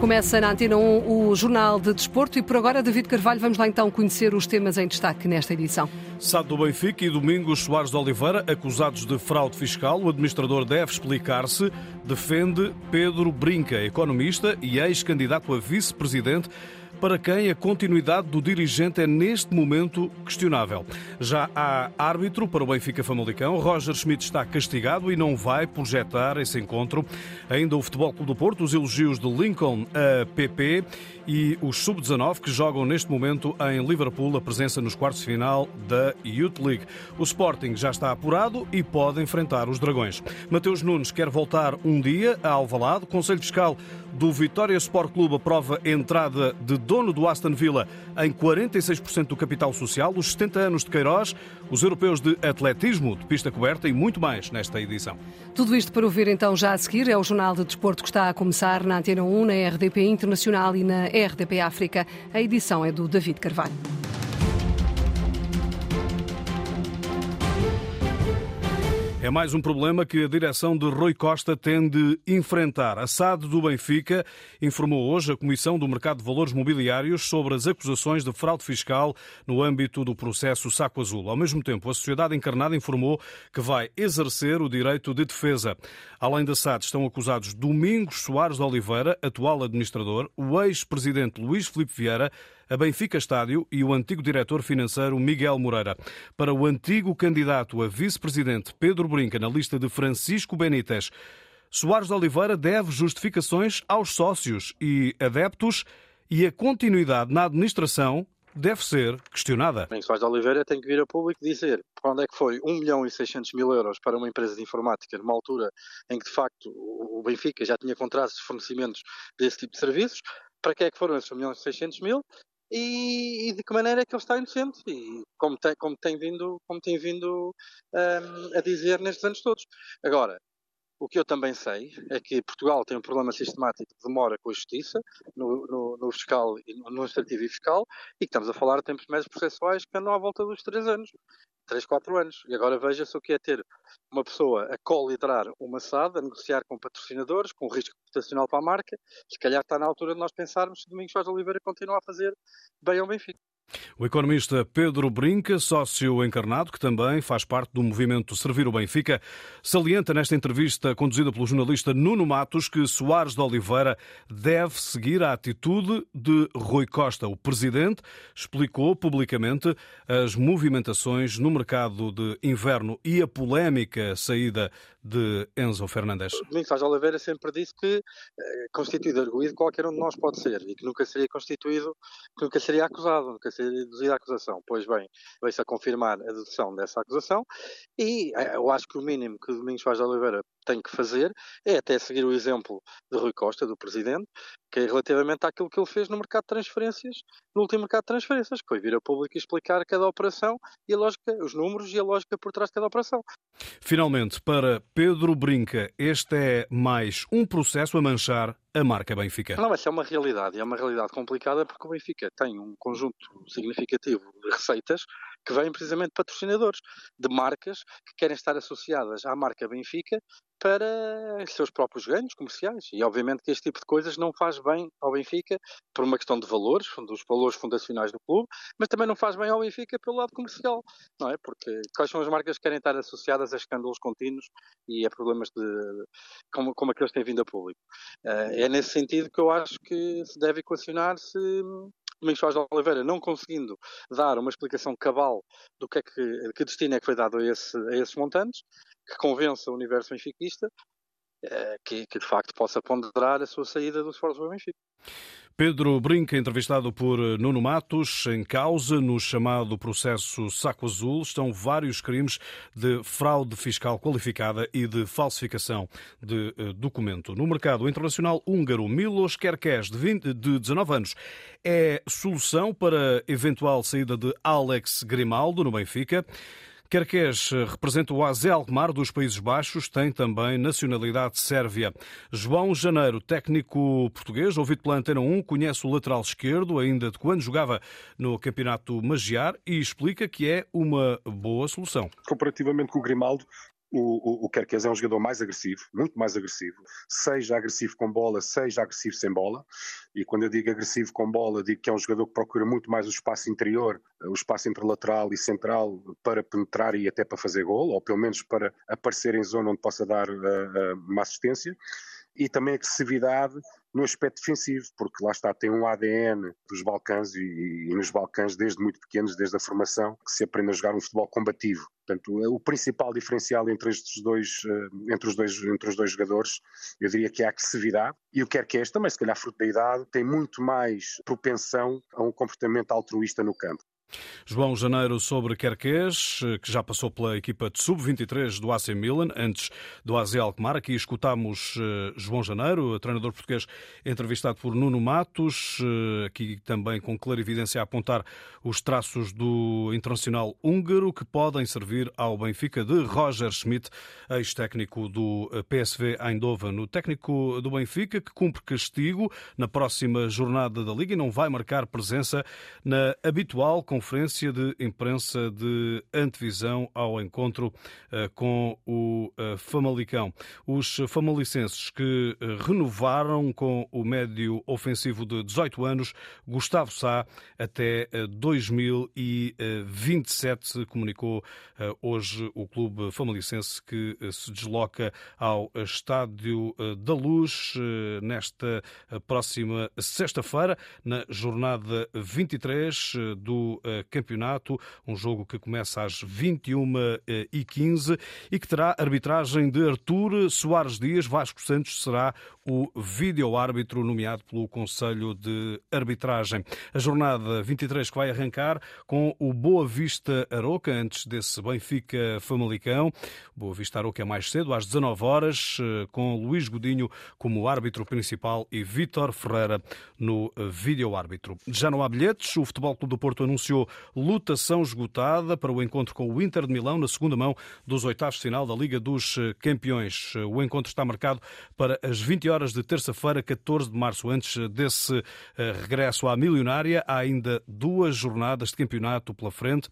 Começa na Antena 1 o Jornal de Desporto e por agora, David Carvalho, vamos lá então conhecer os temas em destaque nesta edição. Sábado do Benfica e Domingos Soares de Oliveira, acusados de fraude fiscal. O administrador deve explicar-se. Defende Pedro Brinca, economista e ex-candidato a vice-presidente para quem a continuidade do dirigente é neste momento questionável. Já há árbitro para o Benfica Famalicão. Roger Schmidt está castigado e não vai projetar esse encontro. Ainda o Futebol Clube do Porto, os elogios de Lincoln a PP e os Sub-19 que jogam neste momento em Liverpool a presença nos quartos de final da Youth League. O Sporting já está apurado e pode enfrentar os Dragões. Mateus Nunes quer voltar um dia a Alvalade. Conselho Fiscal do Vitória Sport Clube aprova entrada de dono do Aston Villa em 46% do capital social, os 70 anos de Queiroz, os europeus de atletismo, de pista coberta e muito mais nesta edição. Tudo isto para ouvir então já a seguir. É o Jornal de Desporto que está a começar na Antena 1, na RDP Internacional e na RDP África. A edição é do David Carvalho. É mais um problema que a direção de Rui Costa tem de enfrentar. A SAD do Benfica informou hoje a Comissão do Mercado de Valores Mobiliários sobre as acusações de fraude fiscal no âmbito do processo Saco Azul. Ao mesmo tempo, a sociedade encarnada informou que vai exercer o direito de defesa. Além da SAD, estão acusados Domingos Soares de Oliveira, atual administrador, o ex-presidente Luís Filipe Vieira, a Benfica Estádio e o antigo diretor financeiro Miguel Moreira. Para o antigo candidato a vice-presidente Pedro Brinca na lista de Francisco Benítez, Soares de Oliveira deve justificações aos sócios e adeptos e a continuidade na administração deve ser questionada. Bem, Soares de Oliveira tem que vir a público dizer para onde é que foi 1 milhão e 600 mil euros para uma empresa de informática numa altura em que de facto o Benfica já tinha contratos de fornecimentos desse tipo de serviços, para que é que foram esses 1 milhão e 600 mil e, e, de que maneira é que ele está inocente e como tem, como tem vindo, como tem vindo um, a dizer nestes anos todos. Agora, o que eu também sei é que Portugal tem um problema sistemático de demora com a justiça, no, no, no fiscal, no administrativo e fiscal, e que estamos a falar de tempos médios processuais que andam à volta dos três anos. 3, 4 anos. E agora veja-se o que é ter uma pessoa a co-liderar uma SAD, a negociar com patrocinadores, com risco reputacional para a marca. Se calhar está na altura de nós pensarmos se Domingos Vaz Oliveira continua a fazer bem ao Benfica. O economista Pedro Brinca, sócio encarnado, que também faz parte do movimento Servir o Benfica, salienta nesta entrevista conduzida pelo jornalista Nuno Matos que Soares de Oliveira deve seguir a atitude de Rui Costa. O presidente explicou publicamente as movimentações no mercado de inverno e a polémica saída de Enzo Fernandes. Domingos Vaz Oliveira sempre disse que eh, constituído arguído qualquer um de nós pode ser e que nunca seria constituído, que nunca seria acusado, nunca ser deduzida a acusação. Pois bem, veio-se a confirmar a dedução dessa acusação e eh, eu acho que o mínimo que Domingos Vaz de Oliveira tem que fazer é até seguir o exemplo de Rui Costa, do Presidente, que é relativamente àquilo que ele fez no mercado de transferências, no último mercado de transferências, que foi vir a público e explicar cada operação e a lógica, os números e a lógica por trás de cada operação. Finalmente, para Pedro Brinca, este é mais um processo a manchar a marca Benfica. Não, essa é uma realidade, é uma realidade complicada porque o Benfica tem um conjunto significativo de receitas que vêm precisamente patrocinadores, de marcas que querem estar associadas à marca Benfica para seus próprios ganhos comerciais. E obviamente que este tipo de coisas não faz bem ao Benfica por uma questão de valores, dos valores fundacionais do clube, mas também não faz bem ao Benfica pelo lado comercial, não é? Porque quais são as marcas que querem estar associadas a escândalos contínuos e a problemas de, como, como aqueles que têm vindo a público. Eh, é nesse sentido que eu acho que se deve equacionar se Domingos Soares de Oliveira não conseguindo dar uma explicação cabal do que é que, que destino é que foi dado a, esse, a esses montantes, que convença o universo benfiquista eh, que, que, de facto possa ponderar a sua saída do do Benfica. Pedro Brinca, entrevistado por Nuno Matos, em causa no chamado processo Saco Azul, estão vários crimes de fraude fiscal qualificada e de falsificação de eh, documento. No mercado internacional húngaro, Milos Kerkes, de, 20, de 19 anos, é solução para eventual saída de Alex Grimaldo no Benfica. Kerkes representa o AZ Alkmaar dos Países Baixos, tem também nacionalidade sérvia. João Janeiro, técnico português, ouvido pela Antena 1, conhece o lateral esquerdo, ainda de quando jogava no Campeonato Magiar, e explica que é uma boa solução. Comparativamente com o Grimaldo, o, o, o é um jogador mais agressivo, muito mais agressivo, seja agressivo com bola, seja agressivo sem bola. E quando eu digo agressivo com bola, digo que é um jogador que procura muito mais o espaço interior, o espaço entre lateral e central para penetrar e até para fazer gol, ou pelo menos para aparecer em zona onde possa dar uh, uh, uma assistência e também agressividade no aspecto defensivo, porque lá está, tem um ADN dos Balcãs e, e, nos Balcãs, desde muito pequenos, desde a formação, que se aprende a jogar um futebol combativo. Portanto, o principal diferencial entre estes dois, eh, entre os dois, entre os dois jogadores, eu diria que é a agressividade. E o que quer que este também, se calhar fruto da idade, tem muito mais propensão a um comportamento altruísta no campo. João Janeiro sobre Querquês, que já passou pela equipa de sub-23 do AC Milan, antes do AZ Alkmaar. Aqui escutámos eh, João Janeiro, treinador português, entrevistado por Nuno Matos, eh, aqui também com clarividência a apontar os traços do internacional húngaro que podem servir ao Benfica de Roger Schmidt, ex-técnico do eh, PSV Eindhoven. O técnico do Benfica que cumpre castigo na próxima jornada da Liga e não vai marcar presença na habitual conferência de imprensa de antevisão ao encontro eh, com o eh, Famalicão. Os famalicenses que eh, renovaram com o médio ofensivo de 18 anos, Gustavo Sá, até 2027, comunicou hoje o clube famalicense que se desloca ao Estádio da Luz nesta próxima sexta-feira, na jornada 23 do campeonato, um jogo que começa às 21h15 e que terá arbitragem de Artur Soares Dias. Vasco Santos será o vídeo-árbitro nomeado pelo Conselho de Arbitragem. A jornada 23 que vai arrancar com o Boa Vista Aroca, antes desse Benfica Famalicão. Boa Vista Aroca é mais cedo, às 19 horas, com Luís Godinho como árbitro principal e Vítor Ferreira no vídeo-árbitro. Já não há bilhetes, o Futebol Clube do Porto anunciou lutação esgotada para o encontro com o Inter de Milão na segunda mão dos oitavos de final da Liga dos Campeões. O encontro está marcado para as 20 horas horas de terça-feira, 14 de março. Antes desse eh, regresso à milionária, há ainda duas jornadas de campeonato pela frente.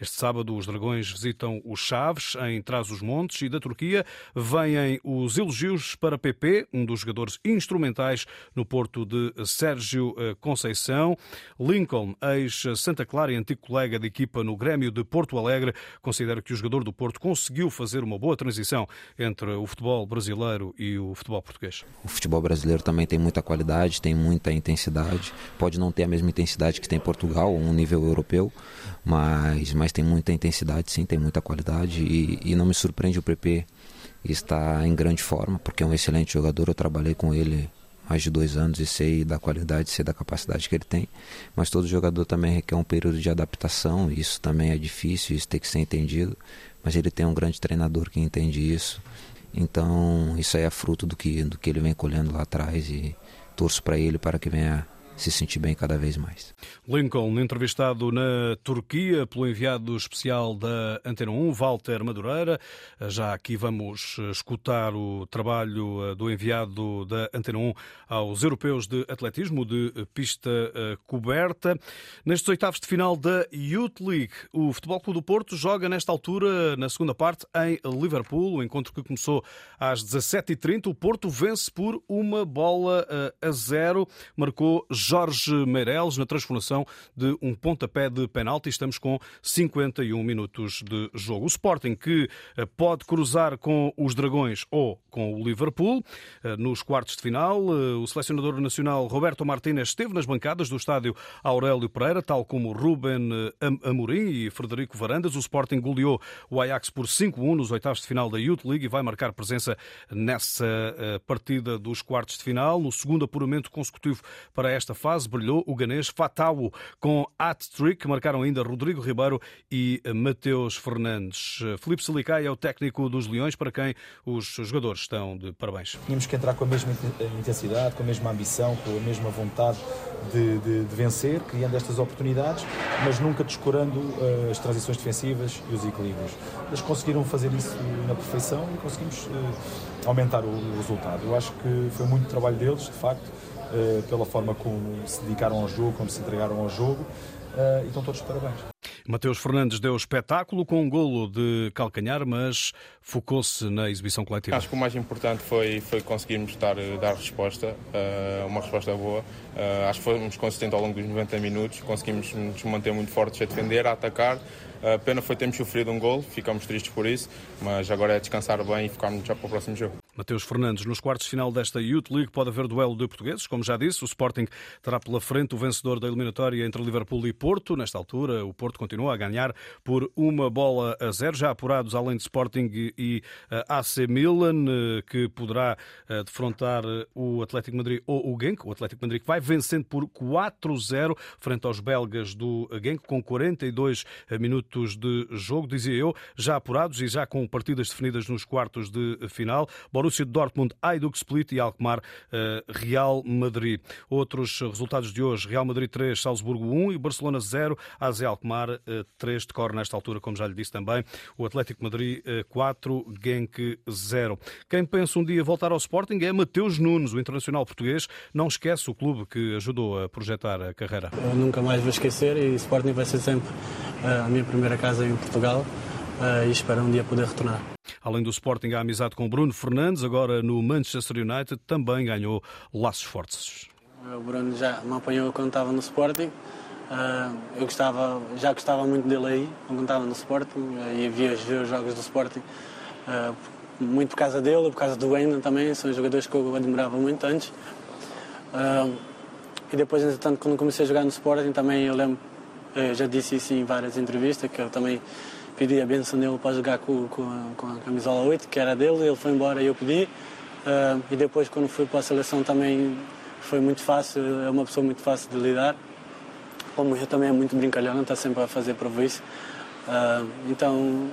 Este sábado, os Dragões visitam os Chaves, em Trás-os-Montes, e da Turquia vêm os elogios para PP, um dos jogadores instrumentais no Porto de Sérgio eh, Conceição. Lincoln, ex-Santa Clara e antigo colega de equipa no Grêmio de Porto Alegre, considera que o jogador do Porto conseguiu fazer uma boa transição entre o futebol brasileiro e o futebol português. O futebol brasileiro também tem muita qualidade, tem muita intensidade. Pode não ter a mesma intensidade que tem Portugal, um nível europeu, mas, mas tem muita intensidade, sim, tem muita qualidade. E, e não me surpreende o PP estar em grande forma, porque é um excelente jogador. Eu trabalhei com ele mais de dois anos e sei da qualidade, sei da capacidade que ele tem. Mas todo jogador também requer um período de adaptação, isso também é difícil, isso tem que ser entendido. Mas ele tem um grande treinador que entende isso então, isso aí é fruto do que, do que ele vem colhendo lá atrás e torço para ele para que venha se sentir bem cada vez mais. Lincoln, entrevistado na Turquia pelo enviado especial da Antena 1, Walter Madureira. Já aqui vamos escutar o trabalho eh, do enviado da Antena 1 aos europeus de atletismo de pista eh, coberta. Nestes oitavos de final da Youth League, o Futebol Clube do Porto joga nesta altura, na segunda parte, em Liverpool. O encontro que começou às 17h30. O Porto vence por uma bola eh, a zero. Marcou Jorge Meireles na transformação de um pontapé de penalti. Estamos com 51 minutos de jogo. O Sporting que eh, pode cruzar com os Dragões ou com o Liverpool eh, nos quartos de final. Eh, o selecionador nacional Roberto Martínez esteve nas bancadas do estádio Aurélio Pereira, tal como Ruben Amorim e Frederico Varandas. O Sporting goleou o Ajax por 5-1 nos oitavos de final da Youth League e vai marcar presença nessa partida dos quartos de final. No segundo apuramento consecutivo para esta fase brilhou o ganês Fatawu com hat-trick. Marcaram ainda Rodrigo Ribeiro e Mateus Fernandes. Felipe Silicai é o técnico dos Leões, para quem os jogadores estão de parabéns. Tínhamos que entrar com a mesma intensidade, com a mesma ambição, com a mesma vontade de, de, de vencer, criando estas oportunidades, mas nunca descurando as transições defensivas e os equilíbrios. Eles conseguiram fazer isso na perfeição e conseguimos aumentar o, resultado. Eu acho que foi muito trabalho deles, de facto eh, pela forma como se dedicaram ao jogo, como se entregaram ao jogo, uh, e estão todos de parabéns. Mateus Fernandes deu espetáculo com um golo de calcanhar, mas focou-se na exibição coletiva. Acho que o mais importante foi, foi conseguirmos dar, dar resposta, uh, uma resposta boa. Uh, acho que fomos consistentes ao longo dos 90 minutos, conseguimos nos manter muito fortes a defender, a atacar. A pena foi termos sofrido um gol, ficamos tristes por isso, mas agora é descansar bem e focarmos já para o próximo jogo. Mateus Fernandes, nos quartos de final desta Youth League pode haver duelo de portugueses, como já disse, o Sporting terá pela frente o vencedor da eliminatória entre Liverpool e Porto. Nesta altura, o Porto continua a ganhar por uma bola a zero, já apurados além de Sporting e AC Milan, eh, que poderá eh, defrontar eh, o Atlético Madrid ou o Genk. O Atlético Madrid vai vencendo por 4-0 frente aos belgas do Genk, com 42 minutos de jogo, dizia eu, já apurados e já com partidas definidas nos quartos de final. Borussia Dortmund, Ayduk Split e Alkmaar, eh, Real Madrid. Outros resultados de hoje, Real Madrid 3, Salzburgo 1 e Barcelona 0, AZ Alkmaar 3, decorre nesta altura, como já lhe disse também, o Atlético Madrid 4, eh, Genk 0. Quem pensa um dia voltar ao Sporting é Mateus Nunes, o internacional português. Não esquece o clube que ajudou a projetar a carreira. Eu nunca mais vou esquecer e Sporting vai ser sempre eh, a minha primeira casa em Portugal e espero um dia poder retornar. Além do Sporting, a amizade com Bruno Fernandes, agora no Manchester United, também ganhou laços fortes. O Bruno já me apanhou quando estava no Sporting. Ah, eu gostava, já gostava muito dele aí, quando estava no Sporting, e via os jogos do Sporting. Muito por causa dele, por causa do Wendel também, são jogadores que eu admirava muito antes. E depois, entretanto, quando comecei a jogar no Sporting, também eu lembro, eu já disse isso em várias entrevistas, que eu também pedi a benção dele para jogar com, com, com, a camisola 8, que era dele, ele foi embora e eu pedi. Uh, e depois, quando fui para a seleção, também foi muito fácil, é uma pessoa muito fácil de lidar. Como eu também é muito brincalhão, está sempre a fazer prova isso. Uh, então,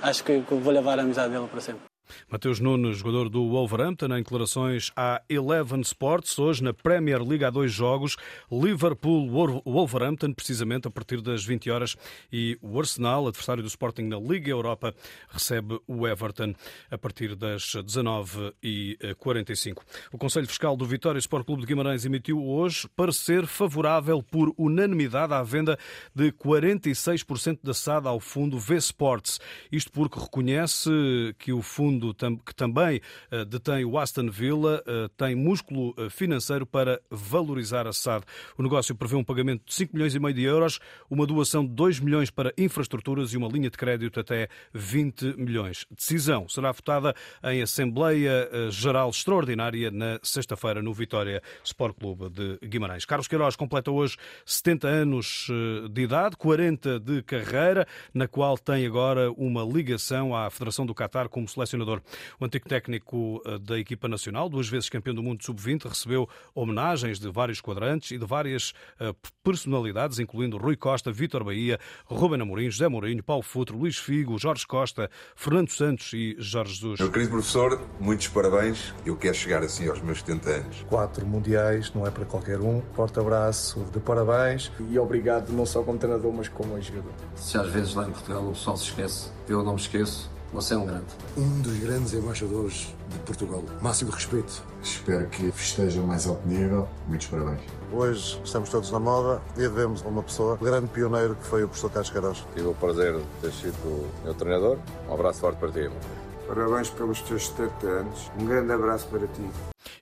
acho que vou levar a amizade dele para sempre. Mateus Nunes, jogador do Wolverhampton, em declarações à Eleven Sports. Hoje, na Premier League, há dois jogos. Liverpool-Wolverhampton, precisamente a partir das 20 horas. E o Arsenal, adversário do Sporting na Liga Europa, recebe o Everton a partir das 19h45. O Conselho Fiscal do Vitória Sport Clube de Guimarães emitiu hoje parecer favorável por unanimidade à venda de 46% da SAD ao fundo V-Sports. Isto porque reconhece que o fundo fundo que também eh, detém o Aston Villa eh, tem músculo eh, financeiro para valorizar a SAD. O negócio prevê um pagamento de 5 milhões e meio de euros, uma doação de 2 milhões para infraestruturas e uma linha de crédito até 20 milhões. Decisão será votada em Assembleia Geral Extraordinária na sexta-feira no Vitória Sport Clube de Guimarães. Carlos Queiroz completa hoje 70 anos de idade, 40 de carreira, na qual tem agora uma ligação à Federação do Qatar como selecionador o antigo técnico eh, da equipa nacional, duas vezes campeão do mundo sub-20, recebeu homenagens de vários quadrantes e de várias eh, personalidades, incluindo Rui Costa, Vítor Bahia, Ruben Amorim, José Mourinho, Paulo Futro, Luís Figo, Jorge Costa, Fernando Santos e Jorge Jesus. Meu querido professor, muitos parabéns. Eu quero chegar assim aos meus 70 anos. Quatro mundiais, não é para qualquer um. Forte abraço de parabéns. E obrigado não só como treinador, mas como jogador. Se às vezes lá em Portugal o pessoal se esquece, eu não me esqueço você é um grande. Um dos grandes embaixadores de Portugal. Máximo respeito. Espero que festeja mais alto nível. Muitos parabéns. Hoje estamos todos na moda e devemos a uma pessoa, grande pioneiro que foi o professor Carlos Queiroz. Tive o prazer de ter sido meu treinador. Um abraço forte para ti. Parabéns pelos teus 70 anos. Um grande abraço para ti.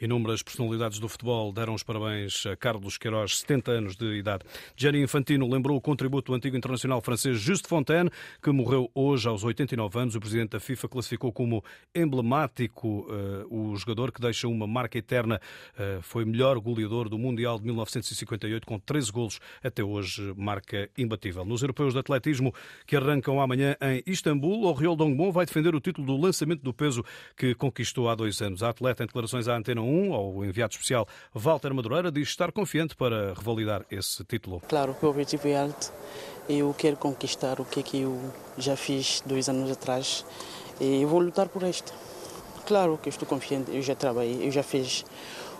Inúmeras personalidades do futebol deram os parabéns a Carlos Queiroz, 70 anos de idade. Gianni Infantino lembrou o contributo do antigo internacional francês Juste Fontaine, que morreu hoje aos 89 anos. O presidente da FIFA classificou como emblemático uh, o jogador que deixa uma marca eterna. Uh, foi melhor goleador do Mundial de 1958, com 13 golos até hoje, marca imbatível. Nos europeus de atletismo que arrancam amanhã em Istambul, o Riol Dongbon vai defender o título do lançamento do peso que conquistou há dois anos. A atleta, em declarações à Antena 1, ao enviado especial Walter Madureira, diz estar confiante para revalidar esse título. Claro, o objetivo é alto. Eu quero conquistar o que, é que eu já fiz dois anos atrás e eu vou lutar por isto. Claro que eu estou confiante, eu já trabalhei, eu já fiz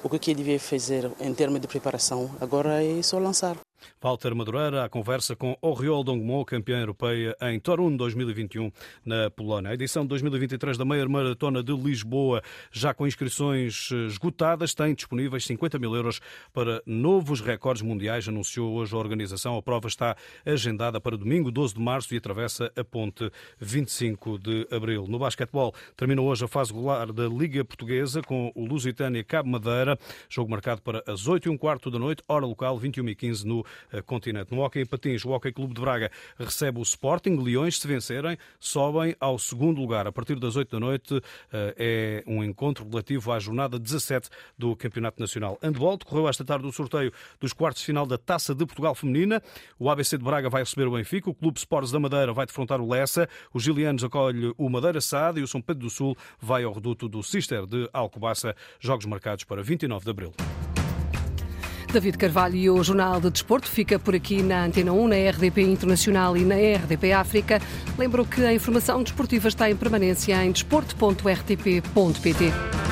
o que eu devia fazer em termos de preparação, agora é só lançar. Walter Madureira, a conversa com Oriol Dongmo, campeã europeia em Torun 2021, na Polónia. A edição de 2023 da Meia Maratona de Lisboa, já com inscrições eh, esgotadas, tem disponíveis 50 mil euros para novos recordes mundiais, anunciou hoje a organização. A prova está agendada para domingo, 12 de março, e atravessa a ponte 25 de abril. No basquetebol, terminou hoje a fase regular da Liga Portuguesa com o Lusitânia Cabo Madeira, jogo marcado para as 8 e um quarto da noite, hora local, 21 e 15 no continente. No Hockey em Patins, o Hockey Clube de Braga recebe o Sporting. Leões, se vencerem, sobem ao segundo lugar. A partir das 8 da noite eh, é um encontro relativo à jornada 17 do Campeonato Nacional. Handball decorreu esta tarde o sorteio dos quartos de final da Taça de Portugal Feminina. O ABC de Braga vai receber o Benfica, o Clube Sports da Madeira vai defrontar o Lessa, os Gilianos acolhe o Madeira Sade e o São Pedro do Sul vai ao reduto do Cister de Alcobaça. Jogos marcados para 29 de abril. David Carvalho e o Jornal de Desporto fica por aqui na Antena 1, na RDP Internacional e na RDP África. Lembro que a informação desportiva está em permanência em desporto.rtp.pt.